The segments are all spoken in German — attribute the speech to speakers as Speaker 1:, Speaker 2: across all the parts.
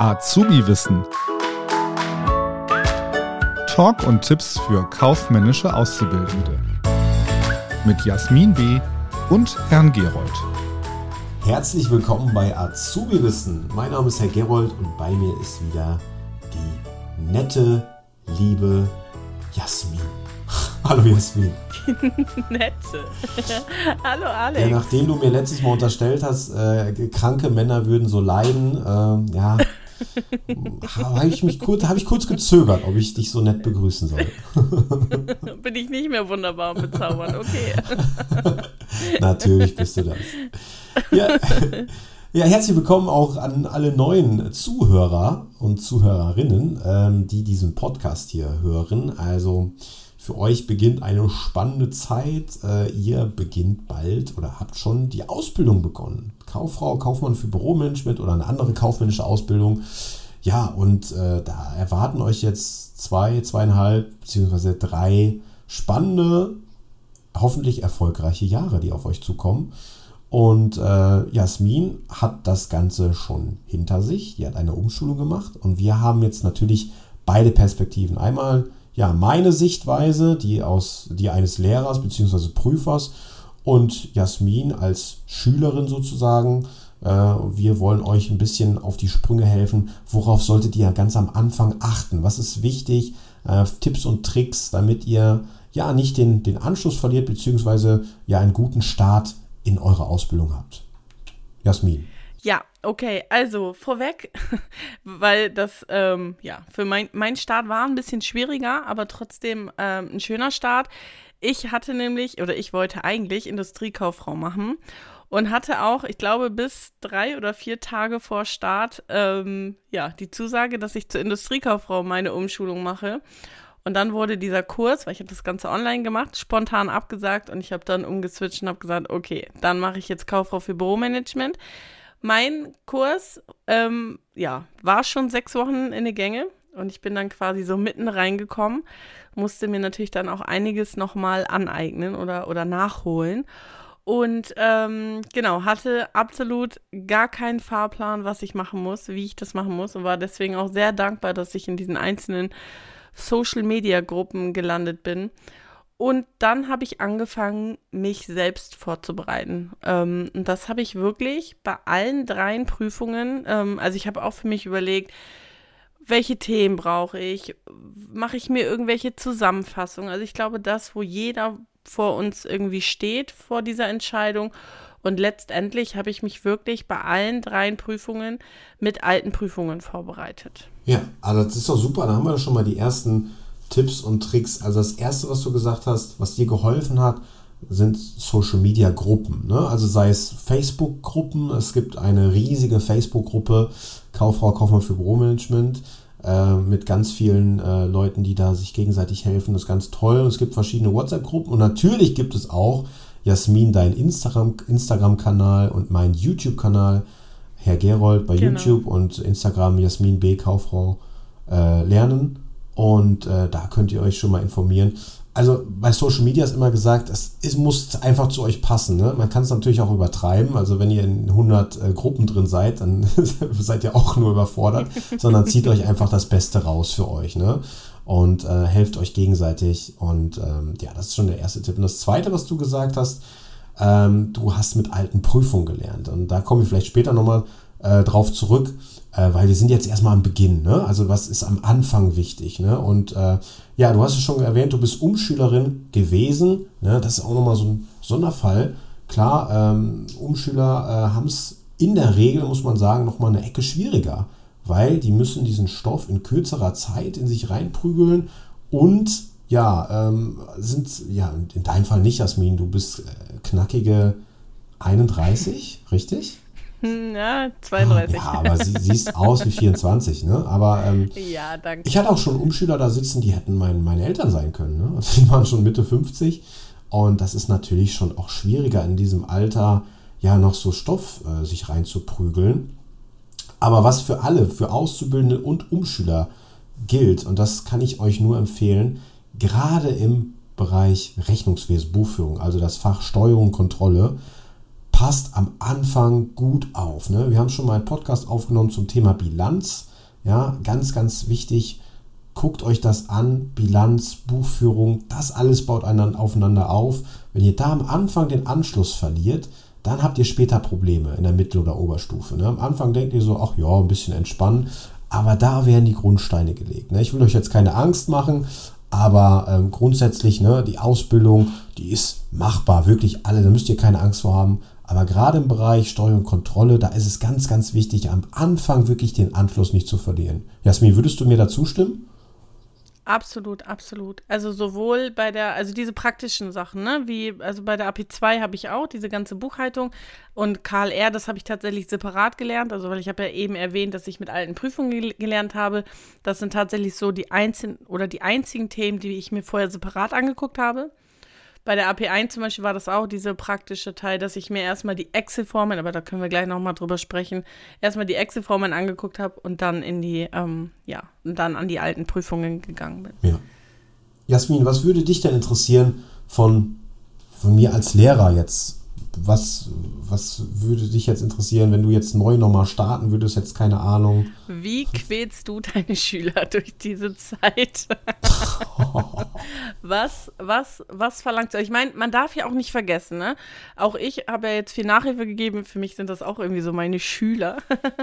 Speaker 1: Azubi-Wissen. Talk und Tipps für kaufmännische Auszubildende. Mit Jasmin B. und Herrn Gerold.
Speaker 2: Herzlich willkommen bei Azubi-Wissen. Mein Name ist Herr Gerold und bei mir ist wieder die nette, liebe Jasmin. Hallo Jasmin.
Speaker 3: Nette. Hallo Alex.
Speaker 2: Ja, nachdem du mir letztes Mal unterstellt hast, äh, kranke Männer würden so leiden, äh, ja, habe ich mich kurz, habe ich kurz gezögert, ob ich dich so nett begrüßen soll.
Speaker 3: Bin ich nicht mehr wunderbar und bezaubernd, okay.
Speaker 2: Natürlich bist du das. Ja, ja, herzlich willkommen auch an alle neuen Zuhörer und Zuhörerinnen, ähm, die diesen Podcast hier hören. Also für euch beginnt eine spannende Zeit. Äh, ihr beginnt bald oder habt schon die Ausbildung begonnen. Kauffrau, Kaufmann für Büromanagement oder eine andere kaufmännische Ausbildung. Ja, und äh, da erwarten euch jetzt zwei, zweieinhalb beziehungsweise drei spannende, hoffentlich erfolgreiche Jahre, die auf euch zukommen. Und äh, Jasmin hat das Ganze schon hinter sich. Die hat eine Umschulung gemacht und wir haben jetzt natürlich beide Perspektiven. Einmal ja meine Sichtweise, die aus die eines Lehrers bzw. Prüfers und Jasmin als Schülerin sozusagen. Äh, wir wollen euch ein bisschen auf die Sprünge helfen. Worauf solltet ihr ganz am Anfang achten? Was ist wichtig? Äh, Tipps und Tricks, damit ihr ja nicht den, den Anschluss verliert, beziehungsweise ja einen guten Start in eurer Ausbildung habt. Jasmin.
Speaker 3: Ja, okay, also vorweg, weil das, ähm, ja, für mein, mein Start war ein bisschen schwieriger, aber trotzdem ähm, ein schöner Start. Ich hatte nämlich, oder ich wollte eigentlich Industriekauffrau machen und hatte auch, ich glaube, bis drei oder vier Tage vor Start, ähm, ja, die Zusage, dass ich zur Industriekauffrau meine Umschulung mache. Und dann wurde dieser Kurs, weil ich habe das Ganze online gemacht, spontan abgesagt und ich habe dann umgeswitcht und habe gesagt, okay, dann mache ich jetzt Kauffrau für Büromanagement. Mein Kurs, ähm, ja, war schon sechs Wochen in der Gänge und ich bin dann quasi so mitten reingekommen, musste mir natürlich dann auch einiges nochmal aneignen oder, oder nachholen. Und ähm, genau, hatte absolut gar keinen Fahrplan, was ich machen muss, wie ich das machen muss und war deswegen auch sehr dankbar, dass ich in diesen einzelnen Social-Media-Gruppen gelandet bin. Und dann habe ich angefangen, mich selbst vorzubereiten. Ähm, und das habe ich wirklich bei allen dreien Prüfungen, ähm, also ich habe auch für mich überlegt, welche Themen brauche ich? Mache ich mir irgendwelche Zusammenfassungen? Also ich glaube, das, wo jeder vor uns irgendwie steht, vor dieser Entscheidung. Und letztendlich habe ich mich wirklich bei allen dreien Prüfungen mit alten Prüfungen vorbereitet.
Speaker 2: Ja, also das ist doch super. Da haben wir schon mal die ersten Tipps und Tricks. Also das Erste, was du gesagt hast, was dir geholfen hat, sind Social-Media-Gruppen. Ne? Also sei es Facebook-Gruppen, es gibt eine riesige Facebook-Gruppe, Kauffrau, Kaufmann für Büromanagement, äh, mit ganz vielen äh, Leuten, die da sich gegenseitig helfen. Das ist ganz toll. Es gibt verschiedene WhatsApp-Gruppen und natürlich gibt es auch Jasmin, dein Instagram-Kanal Instagram und mein YouTube-Kanal, Herr Gerold bei genau. YouTube und Instagram Jasmin B. Kauffrau äh, lernen. Und äh, da könnt ihr euch schon mal informieren. Also bei Social Media ist immer gesagt, es, es muss einfach zu euch passen. Ne? Man kann es natürlich auch übertreiben. Also wenn ihr in 100 äh, Gruppen drin seid, dann seid ihr auch nur überfordert, sondern zieht euch einfach das Beste raus für euch. Ne? Und äh, helft euch gegenseitig. Und ähm, ja, das ist schon der erste Tipp. Und das zweite, was du gesagt hast, ähm, du hast mit alten Prüfungen gelernt. Und da kommen wir vielleicht später nochmal äh, drauf zurück äh, weil wir sind jetzt erstmal am Beginn, ne? Also was ist am Anfang wichtig, ne? Und äh, ja, du hast es schon erwähnt, du bist Umschülerin gewesen, ne? Das ist auch nochmal so ein Sonderfall. Klar, ähm, Umschüler äh, haben es in der Regel, muss man sagen, nochmal eine Ecke schwieriger, weil die müssen diesen Stoff in kürzerer Zeit in sich reinprügeln und ja, ähm, sind, ja, in deinem Fall nicht, Jasmin, du bist äh, knackige 31, richtig?
Speaker 3: Ja, 32.
Speaker 2: Ja, aber sie siehst aus wie 24, ne? Aber ähm,
Speaker 3: ja, danke.
Speaker 2: ich hatte auch schon Umschüler da sitzen, die hätten mein, meine Eltern sein können. Ne? Also die waren schon Mitte 50. Und das ist natürlich schon auch schwieriger in diesem Alter, ja, noch so Stoff äh, sich reinzuprügeln. Aber was für alle, für Auszubildende und Umschüler gilt, und das kann ich euch nur empfehlen, gerade im Bereich Rechnungswesen, Buchführung, also das Fach Steuerung und Kontrolle, passt am Anfang gut auf. Ne? Wir haben schon mal einen Podcast aufgenommen zum Thema Bilanz. Ja, ganz, ganz wichtig. Guckt euch das an. Bilanz, Buchführung, das alles baut aufeinander auf. Wenn ihr da am Anfang den Anschluss verliert, dann habt ihr später Probleme in der Mittel- oder Oberstufe. Ne? Am Anfang denkt ihr so, ach ja, ein bisschen entspannen. Aber da werden die Grundsteine gelegt. Ne? Ich will euch jetzt keine Angst machen, aber ähm, grundsätzlich, ne, die Ausbildung, die ist machbar, wirklich alle, da müsst ihr keine Angst vor haben. Aber gerade im Bereich Steuer und Kontrolle, da ist es ganz, ganz wichtig, am Anfang wirklich den Anschluss nicht zu verlieren. Jasmin, würdest du mir da zustimmen?
Speaker 3: Absolut, absolut. Also sowohl bei der, also diese praktischen Sachen, ne, wie, also bei der AP2 habe ich auch diese ganze Buchhaltung und KLR, das habe ich tatsächlich separat gelernt, also weil ich habe ja eben erwähnt, dass ich mit alten Prüfungen gel gelernt habe. Das sind tatsächlich so die einzigen oder die einzigen Themen, die ich mir vorher separat angeguckt habe. Bei der AP1 zum Beispiel war das auch dieser praktische Teil, dass ich mir erstmal die Excel-Formeln, aber da können wir gleich nochmal drüber sprechen, erstmal die Excel-Formeln angeguckt habe und dann in die, ähm, ja, und dann an die alten Prüfungen gegangen bin.
Speaker 2: Ja. Jasmin, was würde dich denn interessieren von, von mir als Lehrer jetzt? Was, was würde dich jetzt interessieren, wenn du jetzt neu nochmal starten würdest, jetzt keine Ahnung?
Speaker 3: Wie quälst du deine Schüler durch diese Zeit? was, was, was verlangt ihr? Ich meine, man darf ja auch nicht vergessen, ne? Auch ich habe ja jetzt viel Nachhilfe gegeben. Für mich sind das auch irgendwie so meine Schüler.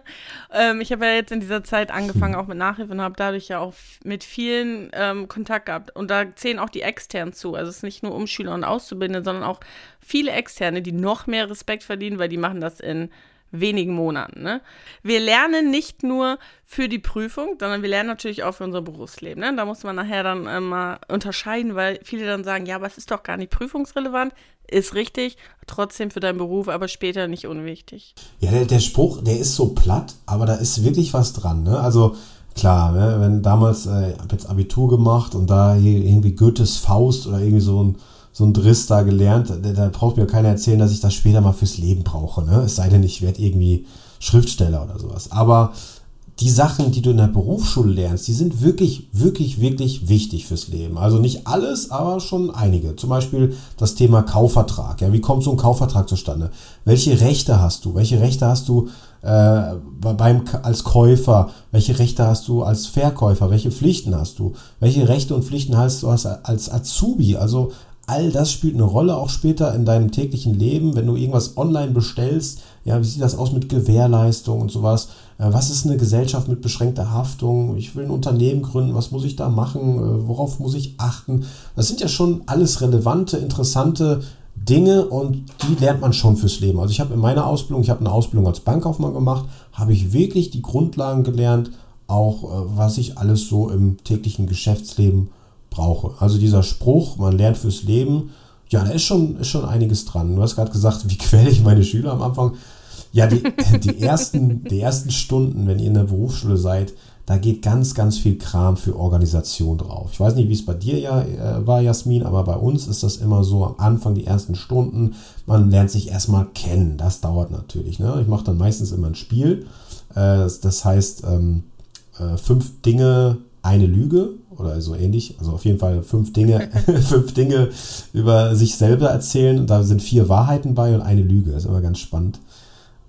Speaker 3: ähm, ich habe ja jetzt in dieser Zeit angefangen, auch mit Nachhilfe und habe dadurch ja auch mit vielen ähm, Kontakt gehabt. Und da zählen auch die externen zu. Also es ist nicht nur um Schüler und Auszubildende, sondern auch viele Externe, die noch mehr Respekt verdienen, weil die machen das in wenigen Monaten. Ne? Wir lernen nicht nur für die Prüfung, sondern wir lernen natürlich auch für unser Berufsleben. Ne? Da muss man nachher dann äh, mal unterscheiden, weil viele dann sagen, ja, aber es ist doch gar nicht prüfungsrelevant. Ist richtig, trotzdem für deinen Beruf, aber später nicht unwichtig.
Speaker 2: Ja, der, der Spruch, der ist so platt, aber da ist wirklich was dran. Ne? Also klar, ne? wenn damals, äh, ich habe jetzt Abitur gemacht und da irgendwie Goethes Faust oder irgendwie so ein so ein Driss da gelernt. Da, da, braucht mir keiner erzählen, dass ich das später mal fürs Leben brauche. Ne? Es sei denn, ich werde irgendwie Schriftsteller oder sowas. Aber die Sachen, die du in der Berufsschule lernst, die sind wirklich, wirklich, wirklich wichtig fürs Leben. Also nicht alles, aber schon einige. Zum Beispiel das Thema Kaufvertrag. Ja, wie kommt so ein Kaufvertrag zustande? Welche Rechte hast du? Welche Rechte hast du äh, beim, als Käufer? Welche Rechte hast du als Verkäufer? Welche Pflichten hast du? Welche Rechte und Pflichten hast du als, als Azubi? Also all das spielt eine Rolle auch später in deinem täglichen Leben, wenn du irgendwas online bestellst. Ja, wie sieht das aus mit Gewährleistung und sowas? Äh, was ist eine Gesellschaft mit beschränkter Haftung? Ich will ein Unternehmen gründen, was muss ich da machen? Äh, worauf muss ich achten? Das sind ja schon alles relevante, interessante Dinge und die lernt man schon fürs Leben. Also ich habe in meiner Ausbildung, ich habe eine Ausbildung als Bankkaufmann gemacht, habe ich wirklich die Grundlagen gelernt, auch äh, was ich alles so im täglichen Geschäftsleben brauche. Also dieser Spruch, man lernt fürs Leben, ja, da ist schon, ist schon einiges dran. Du hast gerade gesagt, wie quäle ich meine Schüler am Anfang? Ja, die, die, ersten, die ersten Stunden, wenn ihr in der Berufsschule seid, da geht ganz, ganz viel Kram für Organisation drauf. Ich weiß nicht, wie es bei dir ja äh, war, Jasmin, aber bei uns ist das immer so am Anfang, die ersten Stunden, man lernt sich erstmal kennen. Das dauert natürlich. Ne? Ich mache dann meistens immer ein Spiel. Äh, das, heißt, ähm, äh, fünf Dinge, eine Lüge oder so ähnlich. Also auf jeden Fall fünf Dinge, fünf Dinge über sich selber erzählen. Da sind vier Wahrheiten bei und eine Lüge. Das ist immer ganz spannend.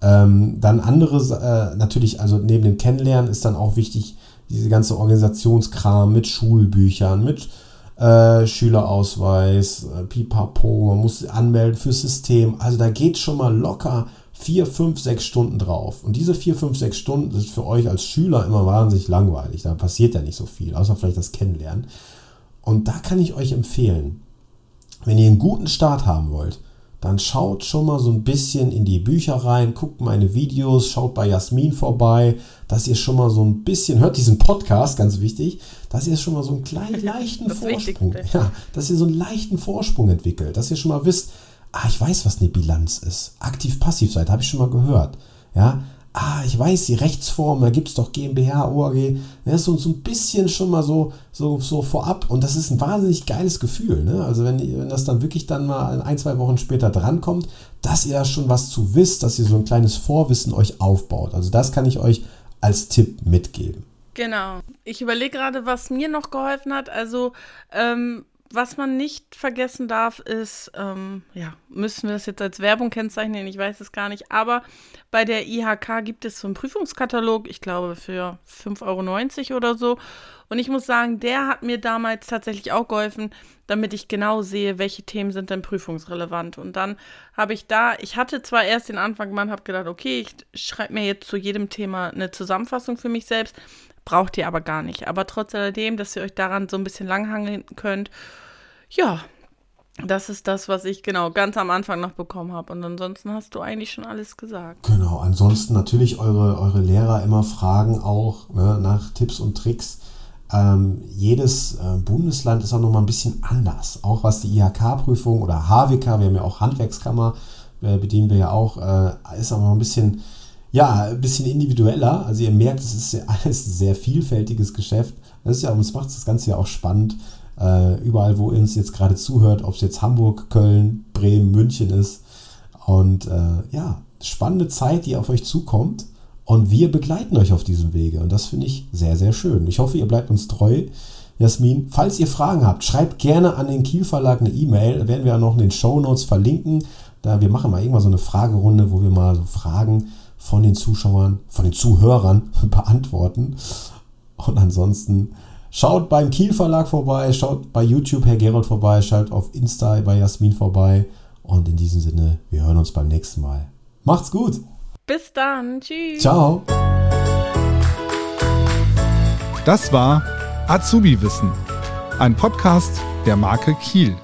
Speaker 2: Ähm, dann andere, äh, natürlich, also neben dem Kennenlernen ist dann auch wichtig, diese ganze Organisationskram mit Schulbüchern, mit äh, Schülerausweis, äh, Pipapo, man muss anmelden fürs System. Also da geht schon mal locker vier, fünf, sechs Stunden drauf. Und diese vier, fünf, sechs Stunden sind für euch als Schüler immer wahnsinnig langweilig. Da passiert ja nicht so viel, außer vielleicht das Kennenlernen. Und da kann ich euch empfehlen, wenn ihr einen guten Start haben wollt, dann schaut schon mal so ein bisschen in die Bücher rein, guckt meine Videos, schaut bei Jasmin vorbei, dass ihr schon mal so ein bisschen, hört diesen Podcast, ganz wichtig, dass ihr schon mal so einen kleinen, leichten Vorsprung, ja, dass ihr so einen leichten Vorsprung entwickelt, dass ihr schon mal wisst, ah, ich weiß, was eine Bilanz ist. Aktiv-Passiv-Seite, habe ich schon mal gehört. Ja, ah, ich weiß, die Rechtsform, da gibt es doch GmbH, OAG. Das ist so, so ein bisschen schon mal so, so, so vorab. Und das ist ein wahnsinnig geiles Gefühl. Ne? Also wenn, wenn das dann wirklich dann mal ein, zwei Wochen später drankommt, dass ihr da schon was zu wisst, dass ihr so ein kleines Vorwissen euch aufbaut. Also das kann ich euch als Tipp mitgeben.
Speaker 3: Genau. Ich überlege gerade, was mir noch geholfen hat. Also, ähm, was man nicht vergessen darf, ist, ähm, ja, müssen wir das jetzt als Werbung kennzeichnen? Ich weiß es gar nicht. Aber bei der IHK gibt es so einen Prüfungskatalog, ich glaube für 5,90 Euro oder so. Und ich muss sagen, der hat mir damals tatsächlich auch geholfen, damit ich genau sehe, welche Themen sind denn prüfungsrelevant. Und dann habe ich da, ich hatte zwar erst den Anfang gemacht, habe gedacht, okay, ich schreibe mir jetzt zu jedem Thema eine Zusammenfassung für mich selbst, braucht ihr aber gar nicht. Aber trotz alledem, dass ihr euch daran so ein bisschen langhangeln könnt ja, das ist das, was ich genau ganz am Anfang noch bekommen habe. Und ansonsten hast du eigentlich schon alles gesagt.
Speaker 2: Genau, ansonsten natürlich eure, eure Lehrer immer fragen auch ne, nach Tipps und Tricks. Ähm, jedes äh, Bundesland ist auch nochmal ein bisschen anders. Auch was die IHK-Prüfung oder HWK, wir haben ja auch Handwerkskammer, äh, bedienen wir ja auch, äh, ist auch noch ein bisschen, ja, ein bisschen individueller. Also ihr merkt, es ist ja alles ein sehr vielfältiges Geschäft. Das ist ja, das macht das Ganze ja auch spannend äh, überall, wo ihr uns jetzt gerade zuhört, ob es jetzt Hamburg, Köln, Bremen, München ist. Und äh, ja, spannende Zeit, die auf euch zukommt. Und wir begleiten euch auf diesem Wege. Und das finde ich sehr, sehr schön. Ich hoffe, ihr bleibt uns treu. Jasmin, falls ihr Fragen habt, schreibt gerne an den Kiel Verlag eine E-Mail. Da werden wir ja noch in den Show Notes verlinken. Da wir machen mal irgendwann so eine Fragerunde, wo wir mal so Fragen von den Zuschauern, von den Zuhörern beantworten. Und ansonsten Schaut beim Kiel Verlag vorbei, schaut bei YouTube Herr Gerold vorbei, schaut auf Insta bei Jasmin vorbei. Und in diesem Sinne, wir hören uns beim nächsten Mal. Macht's gut.
Speaker 3: Bis dann. Tschüss.
Speaker 2: Ciao.
Speaker 1: Das war Azubi Wissen, ein Podcast der Marke Kiel.